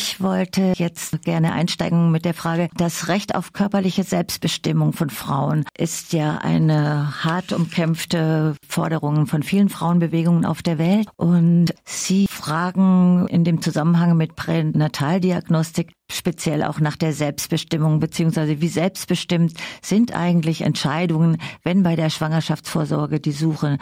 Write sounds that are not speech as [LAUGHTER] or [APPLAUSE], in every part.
Ich wollte jetzt gerne einsteigen mit der Frage, das Recht auf körperliche Selbstbestimmung von Frauen ist ja eine hart umkämpfte Forderung von vielen Frauenbewegungen auf der Welt. Und Sie fragen in dem Zusammenhang mit Pränataldiagnostik speziell auch nach der Selbstbestimmung, beziehungsweise wie selbstbestimmt sind eigentlich Entscheidungen, wenn bei der Schwangerschaftsvorsorge die Suche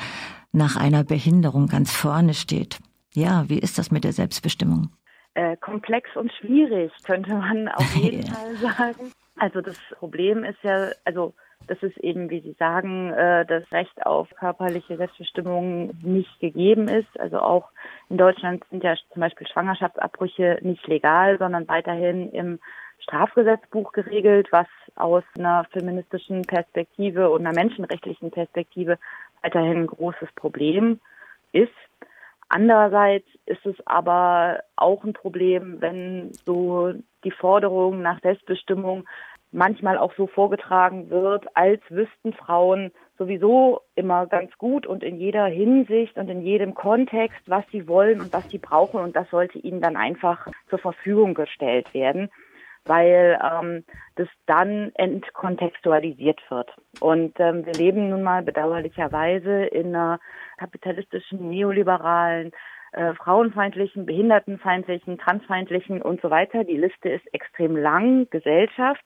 nach einer Behinderung ganz vorne steht. Ja, wie ist das mit der Selbstbestimmung? Äh, komplex und schwierig, könnte man [LAUGHS] auf jeden ja. Fall sagen. Also das Problem ist ja, also das ist eben, wie Sie sagen, äh, das Recht auf körperliche Selbstbestimmung nicht gegeben ist. Also auch in Deutschland sind ja zum Beispiel Schwangerschaftsabbrüche nicht legal, sondern weiterhin im Strafgesetzbuch geregelt, was aus einer feministischen Perspektive und einer menschenrechtlichen Perspektive weiterhin ein großes Problem ist. Andererseits ist es aber auch ein Problem, wenn so die Forderung nach Selbstbestimmung manchmal auch so vorgetragen wird, als wüssten Frauen sowieso immer ganz gut und in jeder Hinsicht und in jedem Kontext, was sie wollen und was sie brauchen. Und das sollte ihnen dann einfach zur Verfügung gestellt werden weil ähm, das dann entkontextualisiert wird. Und ähm, wir leben nun mal bedauerlicherweise in einer kapitalistischen, neoliberalen, äh, frauenfeindlichen, behindertenfeindlichen, transfeindlichen und so weiter. Die Liste ist extrem lang, Gesellschaft,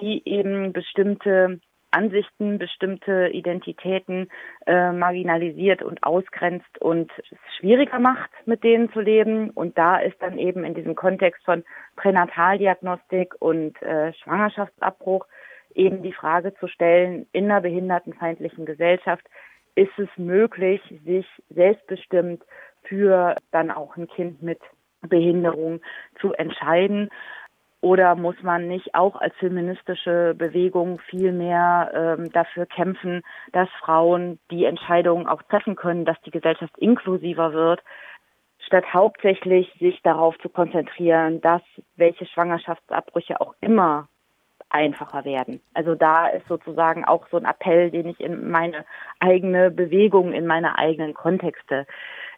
die eben bestimmte Ansichten, bestimmte Identitäten äh, marginalisiert und ausgrenzt und es schwieriger macht, mit denen zu leben. Und da ist dann eben in diesem Kontext von Pränataldiagnostik und äh, Schwangerschaftsabbruch eben die Frage zu stellen, in einer behindertenfeindlichen Gesellschaft ist es möglich, sich selbstbestimmt für dann auch ein Kind mit Behinderung zu entscheiden. Oder muss man nicht auch als feministische Bewegung viel mehr ähm, dafür kämpfen, dass Frauen die Entscheidungen auch treffen können, dass die Gesellschaft inklusiver wird, statt hauptsächlich sich darauf zu konzentrieren, dass welche Schwangerschaftsabbrüche auch immer einfacher werden. Also da ist sozusagen auch so ein Appell, den ich in meine eigene Bewegung, in meine eigenen Kontexte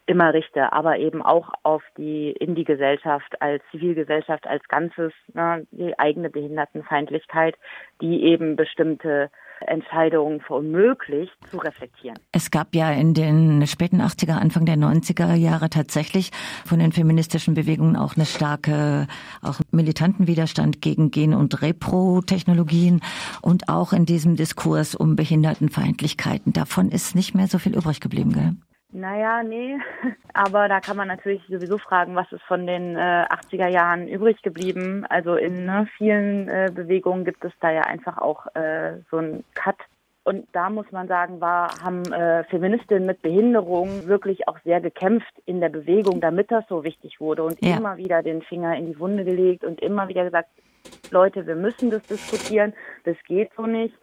immer richte, aber eben auch auf die in die Gesellschaft als Zivilgesellschaft als Ganzes, ne, die eigene Behindertenfeindlichkeit, die eben bestimmte Entscheidungen verunmöglicht, zu reflektieren. Es gab ja in den späten 80er, Anfang der 90er Jahre tatsächlich von den feministischen Bewegungen auch eine starke, auch militanten Widerstand gegen Gen- und Repro-Technologien und auch in diesem Diskurs um Behindertenfeindlichkeiten. Davon ist nicht mehr so viel übrig geblieben, gell? Naja, nee. [LAUGHS] Aber da kann man natürlich sowieso fragen, was ist von den äh, 80er Jahren übrig geblieben. Also in ne, vielen äh, Bewegungen gibt es da ja einfach auch äh, so einen Cut. Und da muss man sagen, war, haben äh, Feministinnen mit Behinderung wirklich auch sehr gekämpft in der Bewegung, damit das so wichtig wurde und ja. immer wieder den Finger in die Wunde gelegt und immer wieder gesagt, Leute, wir müssen das diskutieren, das geht so nicht.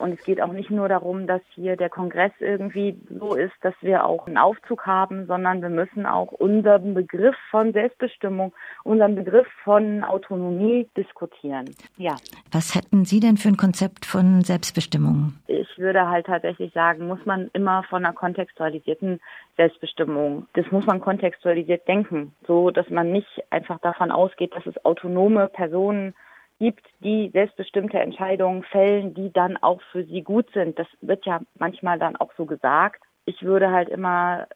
Und es geht auch nicht nur darum, dass hier der Kongress irgendwie so ist, dass wir auch einen Aufzug haben, sondern wir müssen auch unseren Begriff von Selbstbestimmung, unseren Begriff von Autonomie diskutieren. Ja. Was hätten Sie denn für ein Konzept von Selbstbestimmung? Ich würde halt tatsächlich sagen, muss man immer von einer kontextualisierten Selbstbestimmung, das muss man kontextualisiert denken, so dass man nicht einfach davon ausgeht, dass es autonome Personen gibt, die selbstbestimmte Entscheidungen fällen, die dann auch für sie gut sind. Das wird ja manchmal dann auch so gesagt. Ich würde halt immer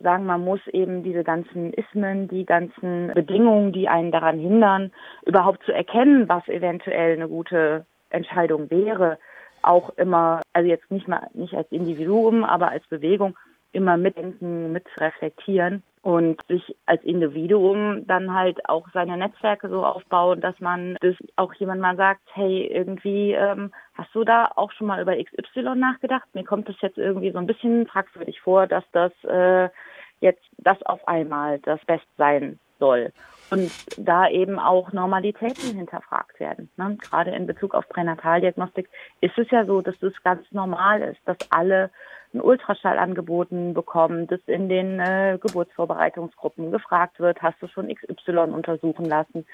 sagen, man muss eben diese ganzen Ismen, die ganzen Bedingungen, die einen daran hindern, überhaupt zu erkennen, was eventuell eine gute Entscheidung wäre, auch immer, also jetzt nicht mal nicht als Individuum, aber als Bewegung immer mitdenken, mitreflektieren und sich als Individuum dann halt auch seine Netzwerke so aufbauen, dass man das auch jemand mal sagt, hey, irgendwie ähm, hast du da auch schon mal über XY nachgedacht? Mir kommt das jetzt irgendwie so ein bisschen fragwürdig vor, dass das äh, jetzt das auf einmal das Best sein soll. Und da eben auch Normalitäten hinterfragt werden. Ne? Gerade in Bezug auf Pränataldiagnostik ist es ja so, dass das ganz normal ist, dass alle einen Ultraschall angeboten bekommen, dass in den äh, Geburtsvorbereitungsgruppen gefragt wird, hast du schon XY untersuchen lassen?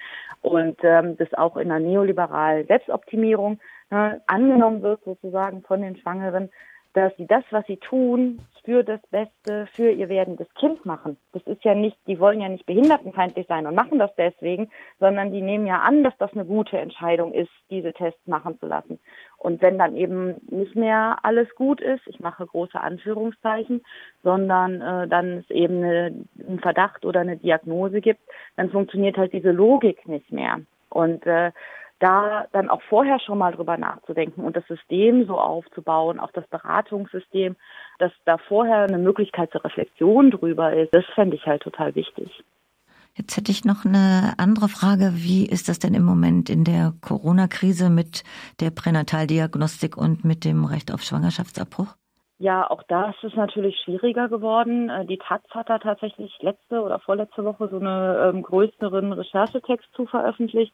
Und ähm, das auch in einer neoliberalen Selbstoptimierung äh, angenommen wird sozusagen von den Schwangeren, dass sie das, was sie tun, für das Beste, für ihr werdendes Kind machen. Das ist ja nicht, die wollen ja nicht behindertenfeindlich sein und machen das deswegen, sondern die nehmen ja an, dass das eine gute Entscheidung ist, diese Tests machen zu lassen. Und wenn dann eben nicht mehr alles gut ist, ich mache große Anführungszeichen, sondern äh, dann es eben eine, einen Verdacht oder eine Diagnose gibt, dann funktioniert halt diese Logik nicht mehr. Und äh, da dann auch vorher schon mal drüber nachzudenken und das System so aufzubauen, auch das Beratungssystem, dass da vorher eine Möglichkeit zur Reflexion drüber ist, das fände ich halt total wichtig. Jetzt hätte ich noch eine andere Frage. Wie ist das denn im Moment in der Corona-Krise mit der Pränataldiagnostik und mit dem Recht auf Schwangerschaftsabbruch? Ja, auch da ist es natürlich schwieriger geworden. Äh, die Taz hat da tatsächlich letzte oder vorletzte Woche so einen ähm, größeren Recherchetext zu veröffentlicht,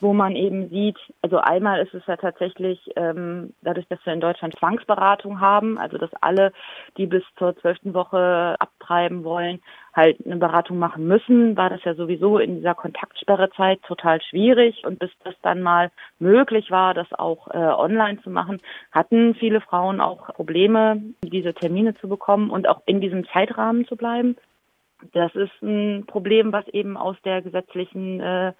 wo man eben sieht, also einmal ist es ja tatsächlich, ähm, dadurch, dass wir in Deutschland Zwangsberatung haben, also dass alle, die bis zur zwölften Woche abtreiben wollen, halt eine Beratung machen müssen, war das ja sowieso in dieser Kontaktsperrezeit total schwierig. Und bis das dann mal möglich war, das auch äh, online zu machen, hatten viele Frauen auch Probleme, diese Termine zu bekommen und auch in diesem Zeitrahmen zu bleiben. Das ist ein Problem, was eben aus der gesetzlichen äh,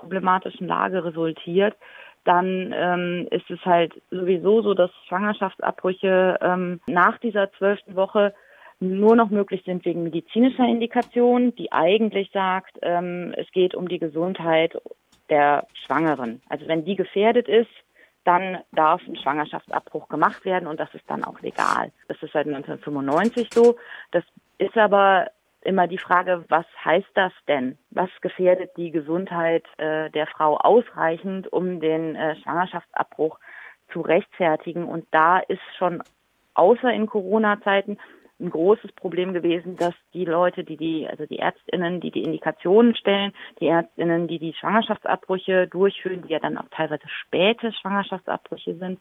problematischen Lage resultiert, dann ähm, ist es halt sowieso so, dass Schwangerschaftsabbrüche ähm, nach dieser zwölften Woche nur noch möglich sind wegen medizinischer Indikation, die eigentlich sagt, ähm, es geht um die Gesundheit der Schwangeren. Also wenn die gefährdet ist, dann darf ein Schwangerschaftsabbruch gemacht werden und das ist dann auch legal. Das ist seit 1995 so. Das ist aber immer die Frage, was heißt das denn? Was gefährdet die Gesundheit äh, der Frau ausreichend, um den äh, Schwangerschaftsabbruch zu rechtfertigen? Und da ist schon außer in Corona-Zeiten ein großes Problem gewesen, dass die Leute, die die, also die Ärztinnen, die die Indikationen stellen, die Ärztinnen, die die Schwangerschaftsabbrüche durchführen, die ja dann auch teilweise späte Schwangerschaftsabbrüche sind,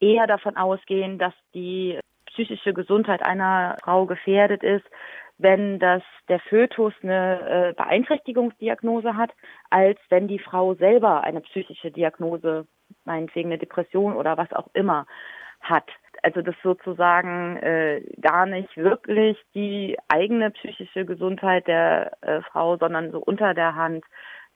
eher davon ausgehen, dass die psychische Gesundheit einer Frau gefährdet ist, wenn das der Fötus eine äh, Beeinträchtigungsdiagnose hat, als wenn die Frau selber eine psychische Diagnose, meinetwegen eine Depression oder was auch immer hat. Also das sozusagen äh, gar nicht wirklich die eigene psychische Gesundheit der äh, Frau, sondern so unter der Hand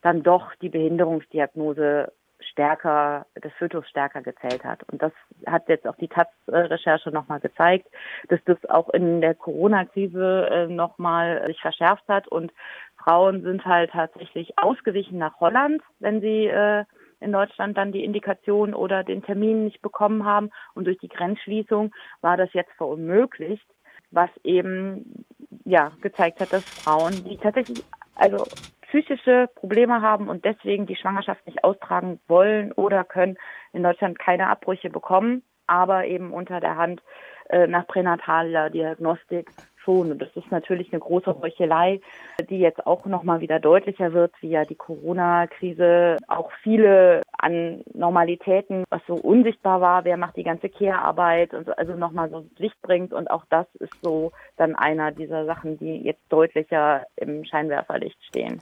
dann doch die Behinderungsdiagnose stärker, des Fötus stärker gezählt hat. Und das hat jetzt auch die Taz-Recherche nochmal gezeigt, dass das auch in der Corona-Krise äh, nochmal sich verschärft hat und Frauen sind halt tatsächlich ausgewichen nach Holland, wenn sie äh, in Deutschland dann die Indikation oder den Termin nicht bekommen haben. Und durch die Grenzschließung war das jetzt verunmöglicht, was eben ja gezeigt hat, dass Frauen, die tatsächlich also psychische Probleme haben und deswegen die Schwangerschaft nicht austragen wollen oder können, in Deutschland keine Abbrüche bekommen, aber eben unter der Hand äh, nach pränataler Diagnostik schon. Und das ist natürlich eine große Heuchelei, die jetzt auch nochmal wieder deutlicher wird, wie ja die Corona-Krise auch viele an Normalitäten, was so unsichtbar war, wer macht die ganze Care-Arbeit und so, also nochmal so Licht bringt. Und auch das ist so dann einer dieser Sachen, die jetzt deutlicher im Scheinwerferlicht stehen.